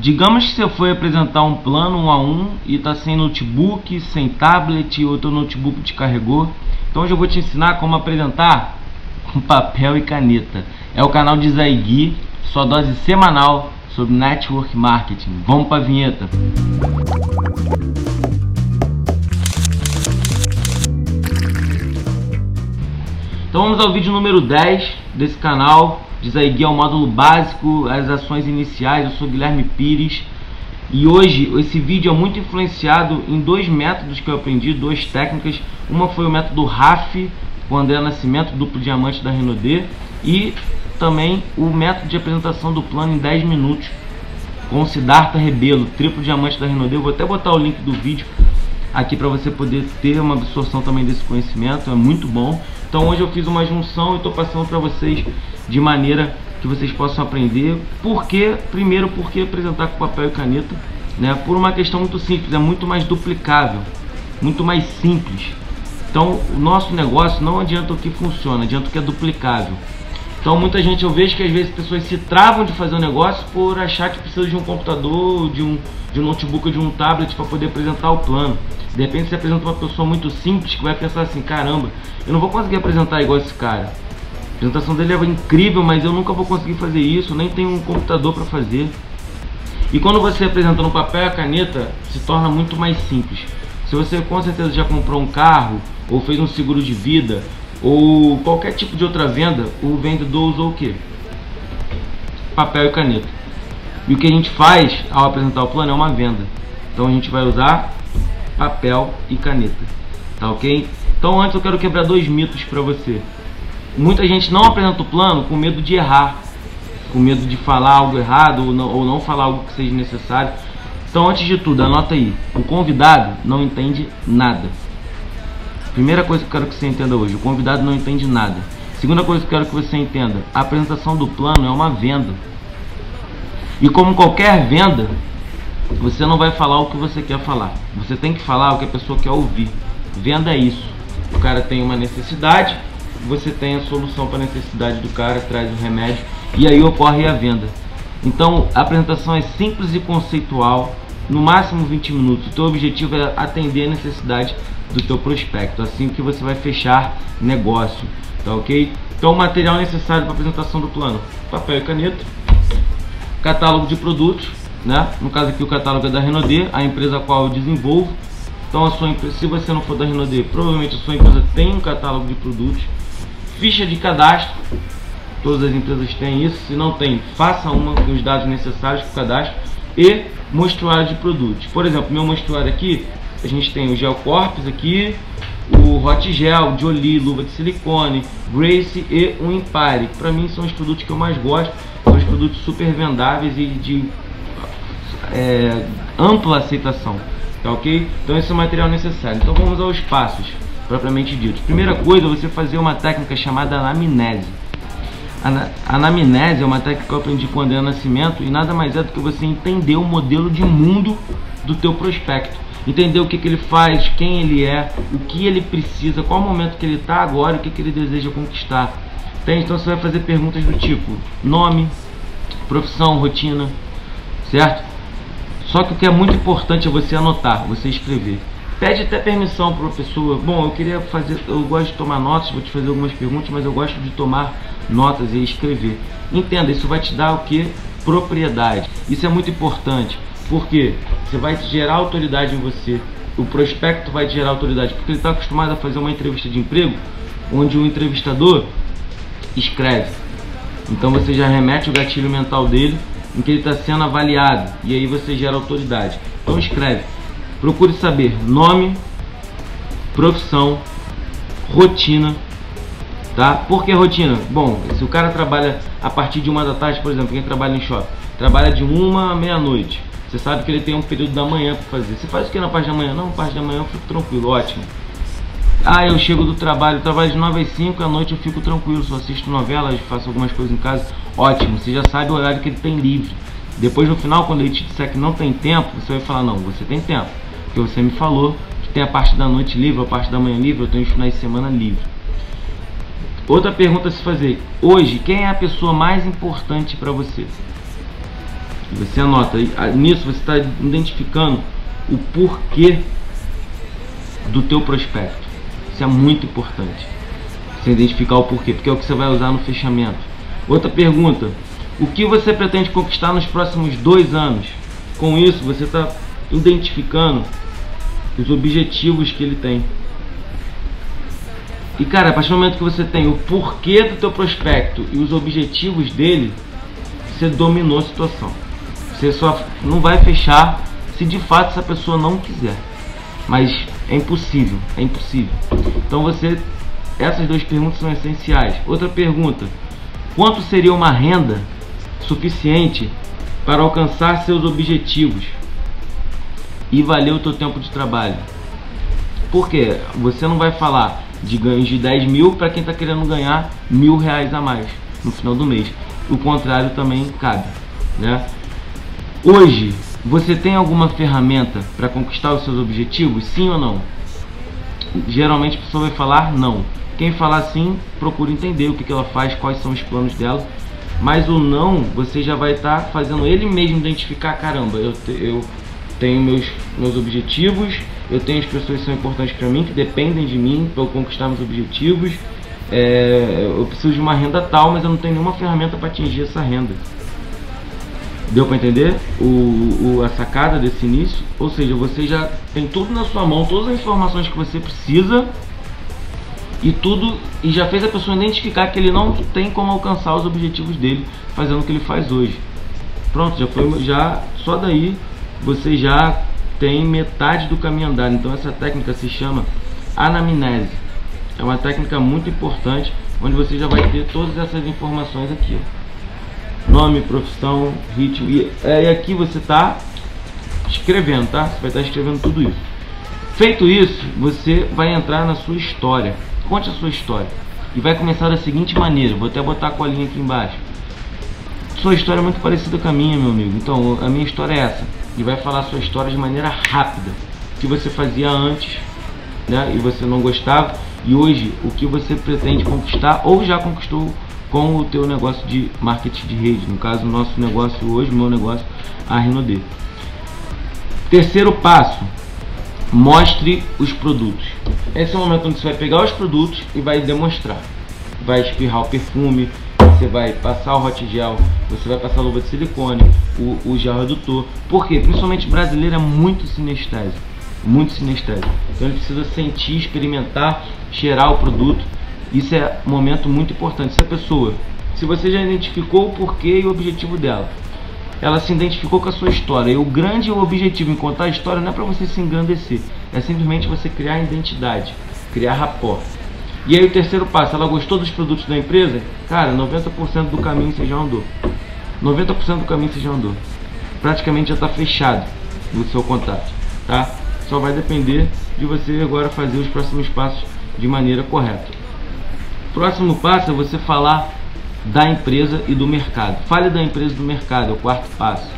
Digamos que você foi apresentar um plano um a um e está sem notebook, sem tablet, ou teu notebook te carregou. Então hoje eu vou te ensinar como apresentar com papel e caneta. É o canal de Zaigui, sua dose semanal sobre network marketing. Vamos para a vinheta. Então vamos ao vídeo número 10 desse canal. Diz aí guia o módulo básico, as ações iniciais. Eu sou Guilherme Pires. E hoje esse vídeo é muito influenciado em dois métodos que eu aprendi, duas técnicas. Uma foi o método RAF, com André Nascimento, duplo diamante da Renaudê. E também o método de apresentação do plano em 10 minutos, com Siddhartha Rebelo, triplo diamante da Renaudê. Eu vou até botar o link do vídeo aqui para você poder ter uma absorção também desse conhecimento, é muito bom. Então hoje eu fiz uma junção e estou passando para vocês de maneira que vocês possam aprender. Por quê? Primeiro, porque apresentar com papel e caneta, né? Por uma questão muito simples, é muito mais duplicável, muito mais simples. Então, o nosso negócio não adianta o que funciona, adianta o que é duplicável. Então, muita gente eu vejo que às vezes pessoas se travam de fazer um negócio por achar que precisa de um computador, de um, de um notebook, de um tablet para poder apresentar o plano. De repente você apresenta uma pessoa muito simples que vai pensar assim, caramba, eu não vou conseguir apresentar igual esse cara. A apresentação dele é incrível, mas eu nunca vou conseguir fazer isso, nem tenho um computador para fazer. E quando você apresenta no papel a caneta, se torna muito mais simples. Se você com certeza já comprou um carro, ou fez um seguro de vida, ou qualquer tipo de outra venda, o vendedor usou o que? Papel e caneta. E o que a gente faz ao apresentar o plano é uma venda. Então a gente vai usar papel e caneta. Tá ok? Então antes eu quero quebrar dois mitos para você. Muita gente não apresenta o plano com medo de errar, com medo de falar algo errado ou não, ou não falar algo que seja necessário. Então antes de tudo, anota aí. O convidado não entende nada. Primeira coisa que eu quero que você entenda hoje, o convidado não entende nada. Segunda coisa que eu quero que você entenda, a apresentação do plano é uma venda. E como qualquer venda, você não vai falar o que você quer falar. Você tem que falar o que a pessoa quer ouvir. Venda é isso. O cara tem uma necessidade, você tem a solução para a necessidade do cara, traz o remédio e aí ocorre a venda. Então a apresentação é simples e conceitual, no máximo 20 minutos. O teu objetivo é atender a necessidade do teu prospecto, assim que você vai fechar negócio, tá ok? Então o material necessário para apresentação do plano, papel e caneta, catálogo de produtos, né? No caso aqui o catálogo é da Renaudê, a empresa a qual eu desenvolvo. Então a sua empresa, se você não for da Renaudê, provavelmente a sua empresa tem um catálogo de produtos, ficha de cadastro, todas as empresas têm isso, se não tem, faça uma com os dados necessários para o cadastro e mostruário de produtos. Por exemplo, meu mostruário aqui, a gente tem o Gel Corpus aqui, o Hot Gel, Jolie, luva de silicone, Grace e o Empire. Para mim são os produtos que eu mais gosto, são os produtos super vendáveis e de é, ampla aceitação, tá ok? Então esse é o material necessário. Então vamos aos passos propriamente dito. Primeira coisa, você fazer uma técnica chamada anamnese. A anamnese é uma técnica que eu aprendi com o André Nascimento e nada mais é do que você entender o modelo de mundo do teu prospecto. Entender o que, que ele faz, quem ele é, o que ele precisa, qual o momento que ele está agora, o que, que ele deseja conquistar. Entende? Então você vai fazer perguntas do tipo nome, profissão, rotina, certo? Só que o que é muito importante é você anotar, você escrever. Pede até permissão para a pessoa. Bom, eu queria fazer, eu gosto de tomar notas, vou te fazer algumas perguntas, mas eu gosto de tomar notas e escrever. Entenda, isso vai te dar o que? Propriedade. Isso é muito importante, porque você vai gerar autoridade em você. O prospecto vai te gerar autoridade, porque ele está acostumado a fazer uma entrevista de emprego, onde o entrevistador escreve. Então você já remete o gatilho mental dele em que ele está sendo avaliado e aí você gera autoridade. Então escreve Procure saber nome, profissão, rotina, tá? Por que rotina? Bom, se o cara trabalha a partir de uma da tarde, por exemplo, quem trabalha em shopping, trabalha de uma à meia-noite. Você sabe que ele tem um período da manhã para fazer. Você faz o que na parte da manhã? Não, parte da manhã eu fico tranquilo, ótimo. Ah, eu chego do trabalho, trabalho de 9 às 5, à noite eu fico tranquilo, só assisto novelas, faço algumas coisas em casa. Ótimo, você já sabe o horário que ele tem livre. Depois no final, quando ele te disser que não tem tempo, você vai falar, não, você tem tempo que você me falou, que tem a parte da noite livre, a parte da manhã livre, eu tenho os finais de semana livre. Outra pergunta a se fazer: hoje, quem é a pessoa mais importante para você? Você anota. Nisso você está identificando o porquê do teu prospecto. Isso é muito importante. Você identificar o porquê, porque é o que você vai usar no fechamento. Outra pergunta: o que você pretende conquistar nos próximos dois anos? Com isso, você está identificando os objetivos que ele tem. E cara, a partir do momento que você tem o porquê do teu prospecto e os objetivos dele, você dominou a situação. Você só não vai fechar se de fato essa pessoa não quiser. Mas é impossível, é impossível. Então você essas duas perguntas são essenciais. Outra pergunta: quanto seria uma renda suficiente para alcançar seus objetivos e valer o teu tempo de trabalho? Porque você não vai falar de ganhos de 10 mil para quem está querendo ganhar mil reais a mais no final do mês. O contrário também cabe, né? Hoje, você tem alguma ferramenta para conquistar os seus objetivos? Sim ou não? Geralmente a pessoa vai falar não. Quem falar sim, procura entender o que, que ela faz, quais são os planos dela. Mas o não, você já vai estar tá fazendo ele mesmo identificar: caramba, eu, eu tenho meus, meus objetivos, eu tenho as pessoas que são importantes para mim, que dependem de mim para eu conquistar meus objetivos. É, eu preciso de uma renda tal, mas eu não tenho nenhuma ferramenta para atingir essa renda. Deu para entender o, o, a sacada desse início? Ou seja, você já tem tudo na sua mão, todas as informações que você precisa e tudo e já fez a pessoa identificar que ele não tem como alcançar os objetivos dele fazendo o que ele faz hoje. Pronto, já foi já só daí você já tem metade do caminho andado. Então essa técnica se chama anamnese. É uma técnica muito importante onde você já vai ter todas essas informações aqui. Nome, profissão, ritmo e, é, e aqui você está escrevendo, tá? Você vai estar tá escrevendo tudo isso. Feito isso, você vai entrar na sua história. Conte a sua história. E vai começar da seguinte maneira, vou até botar a colinha aqui embaixo. Sua história é muito parecida com a minha, meu amigo. Então, a minha história é essa. E vai falar sua história de maneira rápida. O que você fazia antes, né? E você não gostava. E hoje, o que você pretende conquistar ou já conquistou com o teu negócio de marketing de rede. No caso, nosso negócio hoje, meu negócio, a Renaudet. Terceiro passo, mostre os produtos. Esse é o momento onde você vai pegar os produtos e vai demonstrar. Vai espirrar o perfume, você vai passar o hot gel, você vai passar a luva de silicone, o, o gel redutor. Por quê? Principalmente brasileiro é muito sinestésico. Muito sinestésico. Então ele precisa sentir, experimentar, cheirar o produto. Isso é um momento muito importante. Se a pessoa, se você já identificou o porquê e o objetivo dela, ela se identificou com a sua história. E o grande objetivo em contar a história não é para você se engrandecer, é simplesmente você criar identidade, criar rapport. E aí o terceiro passo, ela gostou dos produtos da empresa? Cara, 90% do caminho você já andou. 90% do caminho você já andou. Praticamente já está fechado o seu contato, tá? Só vai depender de você agora fazer os próximos passos de maneira correta. Próximo passo é você falar da empresa e do mercado. Fale da empresa e do mercado, é o quarto passo.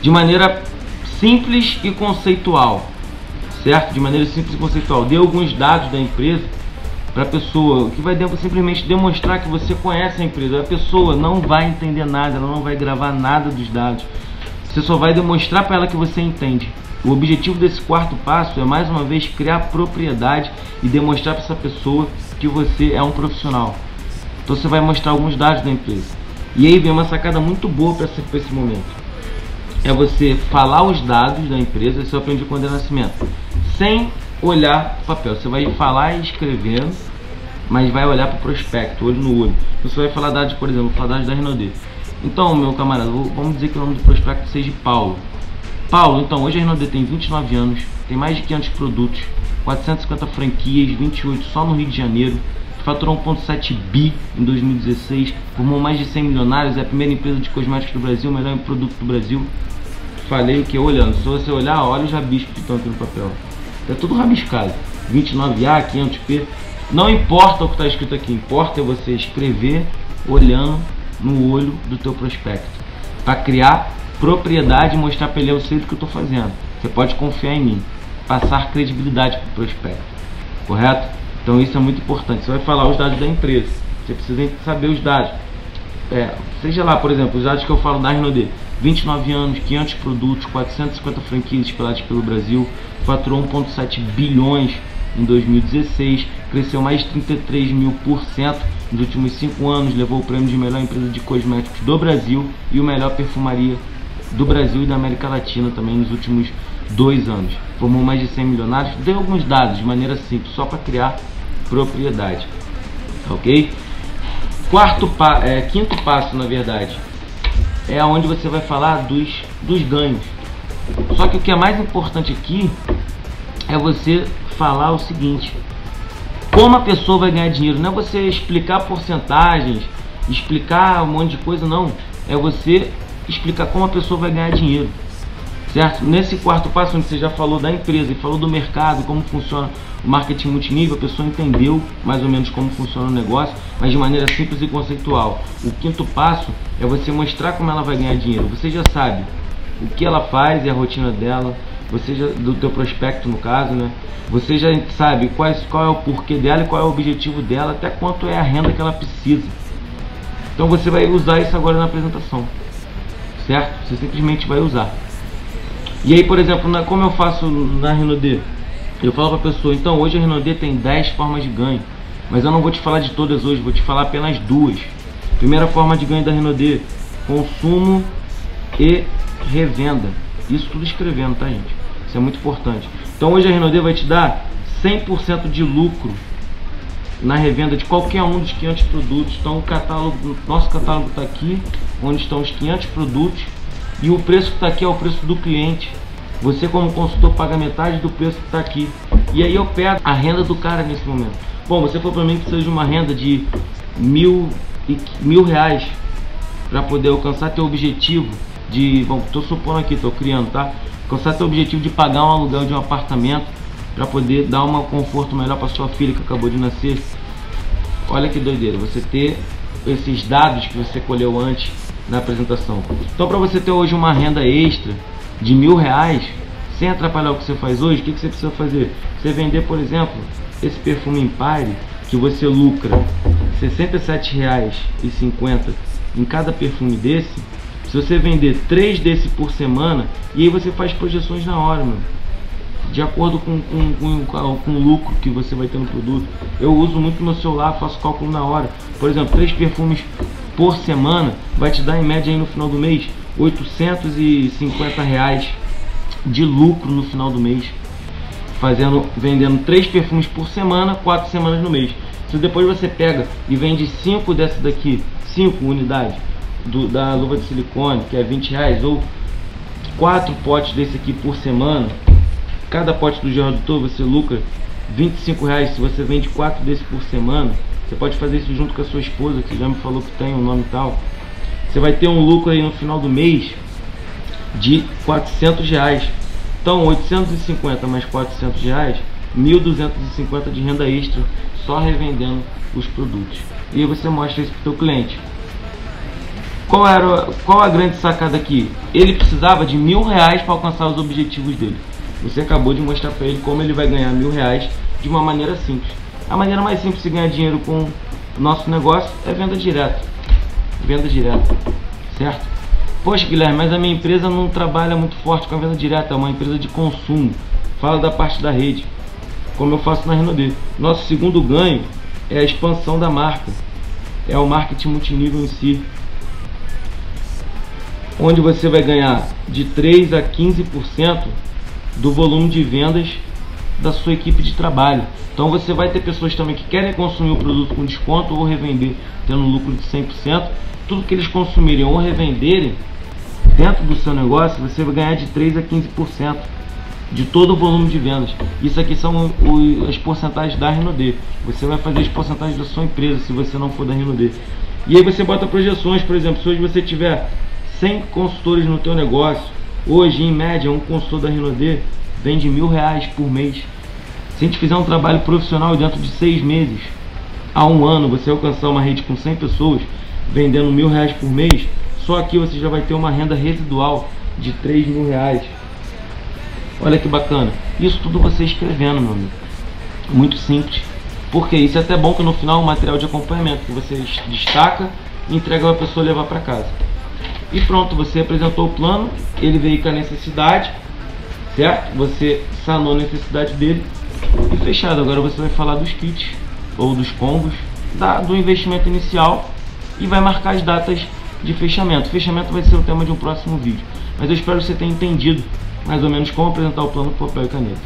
De maneira simples e conceitual, certo? De maneira simples e conceitual. Dê alguns dados da empresa para a pessoa, que vai simplesmente demonstrar que você conhece a empresa. A pessoa não vai entender nada, ela não vai gravar nada dos dados. Você só vai demonstrar para ela que você entende. O objetivo desse quarto passo é mais uma vez criar propriedade e demonstrar para essa pessoa que você é um profissional. Então você vai mostrar alguns dados da empresa. E aí vem uma sacada muito boa para esse, esse momento. É você falar os dados da empresa, isso eu aprendi com o Nascimento, sem olhar o papel. Você vai falar e escrevendo, mas vai olhar para o prospecto, olho no olho. Você vai falar dados, por exemplo, falar dados da Renault. Então, meu camarada, vamos dizer que o nome do prospecto seja Paulo. Paulo, então, hoje a Renault tem 29 anos, tem mais de 500 produtos, 450 franquias, 28 só no Rio de Janeiro, faturou 1.7 bi em 2016, formou mais de 100 milionários, é a primeira empresa de cosméticos do Brasil, o melhor produto do Brasil. Falei que olhando, se você olhar, olha os rabiscos que estão aqui no papel. É tudo rabiscado. 29A, 500P. Não importa o que está escrito aqui, importa é você escrever olhando no olho do teu prospecto. Para criar propriedade e mostrar para ele eu sei que eu estou fazendo. Você pode confiar em mim. Passar credibilidade para o prospecto. Correto? Então isso é muito importante. Você vai falar os dados da empresa. Você precisa saber os dados. É, seja lá, por exemplo, os dados que eu falo da Renault 29 anos, 500 produtos, 450 franquias espalhadas pelo Brasil, faturou 1,7 bilhões em 2016, cresceu mais de 33 mil por cento nos últimos 5 anos, levou o prêmio de melhor empresa de cosméticos do Brasil e o melhor perfumaria do Brasil e da América Latina também nos últimos dois anos. Formou mais de 100 milionários. Deu alguns dados de maneira simples, só para criar propriedade. Ok? Quarto pa é, quinto passo, na verdade, é onde você vai falar dos, dos ganhos. Só que o que é mais importante aqui é você falar o seguinte: como a pessoa vai ganhar dinheiro. Não é você explicar porcentagens, explicar um monte de coisa, não. É você explicar como a pessoa vai ganhar dinheiro. Certo? Nesse quarto passo, onde você já falou da empresa e falou do mercado, como funciona o marketing multinível, a pessoa entendeu mais ou menos como funciona o negócio, mas de maneira simples e conceitual. O quinto passo é você mostrar como ela vai ganhar dinheiro. Você já sabe o que ela faz e a rotina dela, você já, do teu prospecto no caso, né? Você já sabe quais, qual é o porquê dela e qual é o objetivo dela, até quanto é a renda que ela precisa. Então você vai usar isso agora na apresentação, certo? Você simplesmente vai usar. E aí, por exemplo, na, como eu faço na Renaudet? Eu falo para a pessoa, então hoje a Renaudet tem 10 formas de ganho, mas eu não vou te falar de todas hoje, vou te falar apenas duas. Primeira forma de ganho da Renaudet, consumo e revenda. Isso tudo escrevendo, tá gente? Isso é muito importante. Então hoje a Renaudet vai te dar 100% de lucro na revenda de qualquer um dos 500 produtos. Então o catálogo, nosso catálogo está aqui, onde estão os 500 produtos e o preço que está aqui é o preço do cliente. Você como consultor paga metade do preço que está aqui. E aí eu pego a renda do cara nesse momento. Bom, você falou para mim que precisa de uma renda de mil, mil reais para poder alcançar teu objetivo de, bom, estou supondo aqui, estou criando, tá? Alcançar teu objetivo de pagar um aluguel de um apartamento para poder dar um conforto melhor para sua filha que acabou de nascer. Olha que doideira, você ter esses dados que você colheu antes na apresentação. Então, para você ter hoje uma renda extra de mil reais, sem atrapalhar o que você faz hoje, o que, que você precisa fazer? Você vender, por exemplo, esse perfume Empire, que você lucra R$ 67,50 em cada perfume desse, se você vender três desse por semana, e aí você faz projeções na hora, meu. De acordo com, com, com, com o lucro que você vai ter no produto. Eu uso muito meu celular, faço cálculo na hora. Por exemplo, três perfumes por semana vai te dar em média aí no final do mês 850 reais de lucro no final do mês fazendo vendendo três perfumes por semana quatro semanas no mês se depois você pega e vende cinco dessas daqui cinco unidades do, da luva de silicone que é 20 reais ou quatro potes desse aqui por semana cada pote do gel redutor você lucra 25 reais se você vende quatro desses por semana você pode fazer isso junto com a sua esposa, que já me falou que tem um nome tal. Você vai ter um lucro aí no final do mês de 400 reais. Então, 850 mais 400 reais, 1.250 de renda extra só revendendo os produtos. E você mostra isso para o seu cliente. Qual era qual a grande sacada aqui? Ele precisava de mil reais para alcançar os objetivos dele. Você acabou de mostrar para ele como ele vai ganhar mil reais de uma maneira simples. A maneira mais simples de ganhar dinheiro com o nosso negócio é venda direta. Venda direta, certo? Poxa, Guilherme, mas a minha empresa não trabalha muito forte com a venda direta, é uma empresa de consumo. Fala da parte da rede, como eu faço na Renaudet. Nosso segundo ganho é a expansão da marca, é o marketing multinível em si, onde você vai ganhar de 3 a 15% do volume de vendas da sua equipe de trabalho. Então você vai ter pessoas também que querem consumir o produto com desconto ou revender tendo um lucro de 100%. Tudo que eles consumirem ou revenderem dentro do seu negócio, você vai ganhar de 3 a 15% de todo o volume de vendas. Isso aqui são os, as porcentagens da Renaudet. Você vai fazer as porcentagens da sua empresa se você não for da Renaudet. E aí você bota projeções, por exemplo, se hoje você tiver 100 consultores no teu negócio, hoje em média um consultor da Renaudet vende mil reais por mês. Se a gente fizer um trabalho profissional dentro de seis meses a um ano, você alcançar uma rede com 100 pessoas vendendo mil reais por mês, só aqui você já vai ter uma renda residual de 3 mil reais. Olha que bacana. Isso tudo você escrevendo, meu amigo. Muito simples. Porque isso é até bom que no final um material de acompanhamento que você destaca entrega para a pessoa levar para casa. E pronto, você apresentou o plano, ele veio com a necessidade, certo? Você sanou a necessidade dele e fechado. Agora você vai falar dos kits ou dos combos, da, do investimento inicial e vai marcar as datas de fechamento. Fechamento vai ser o tema de um próximo vídeo. Mas eu espero que você tenha entendido mais ou menos como apresentar o plano com papel e caneta,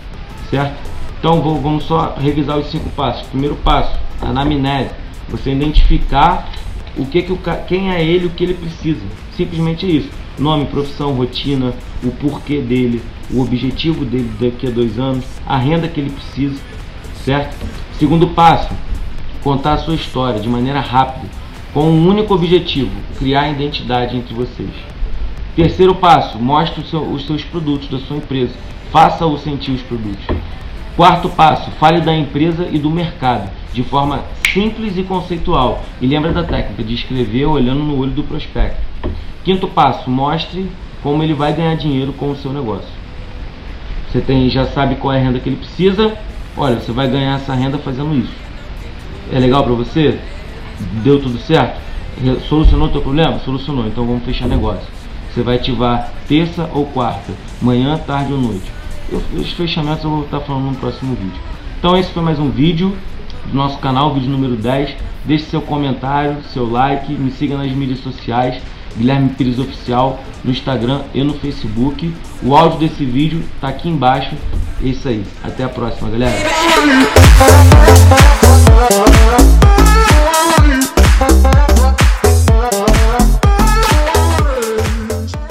certo? Então vou, vamos só revisar os cinco passos. Primeiro passo, anamnese. Você identificar o que, que o, quem é ele, o que ele precisa. Simplesmente é isso. Nome, profissão, rotina, o porquê dele, o objetivo dele daqui a dois anos, a renda que ele precisa, certo? Segundo passo, contar a sua história de maneira rápida, com um único objetivo: criar identidade entre vocês. Terceiro passo, mostre seu, os seus produtos da sua empresa, faça-o sentir os produtos. Quarto passo, fale da empresa e do mercado, de forma simples e conceitual. E lembra da técnica de escrever olhando no olho do prospecto. Quinto passo, mostre como ele vai ganhar dinheiro com o seu negócio. Você tem, já sabe qual é a renda que ele precisa. Olha, você vai ganhar essa renda fazendo isso. É legal para você? Deu tudo certo? Solucionou o teu problema? Solucionou. Então vamos fechar negócio. Você vai ativar terça ou quarta, manhã, tarde ou noite. Os fechamentos eu vou estar falando no próximo vídeo. Então esse foi mais um vídeo do nosso canal, vídeo número 10. Deixe seu comentário, seu like, me siga nas mídias sociais. Guilherme Pires Oficial no Instagram e no Facebook. O áudio desse vídeo está aqui embaixo. É isso aí. Até a próxima, galera.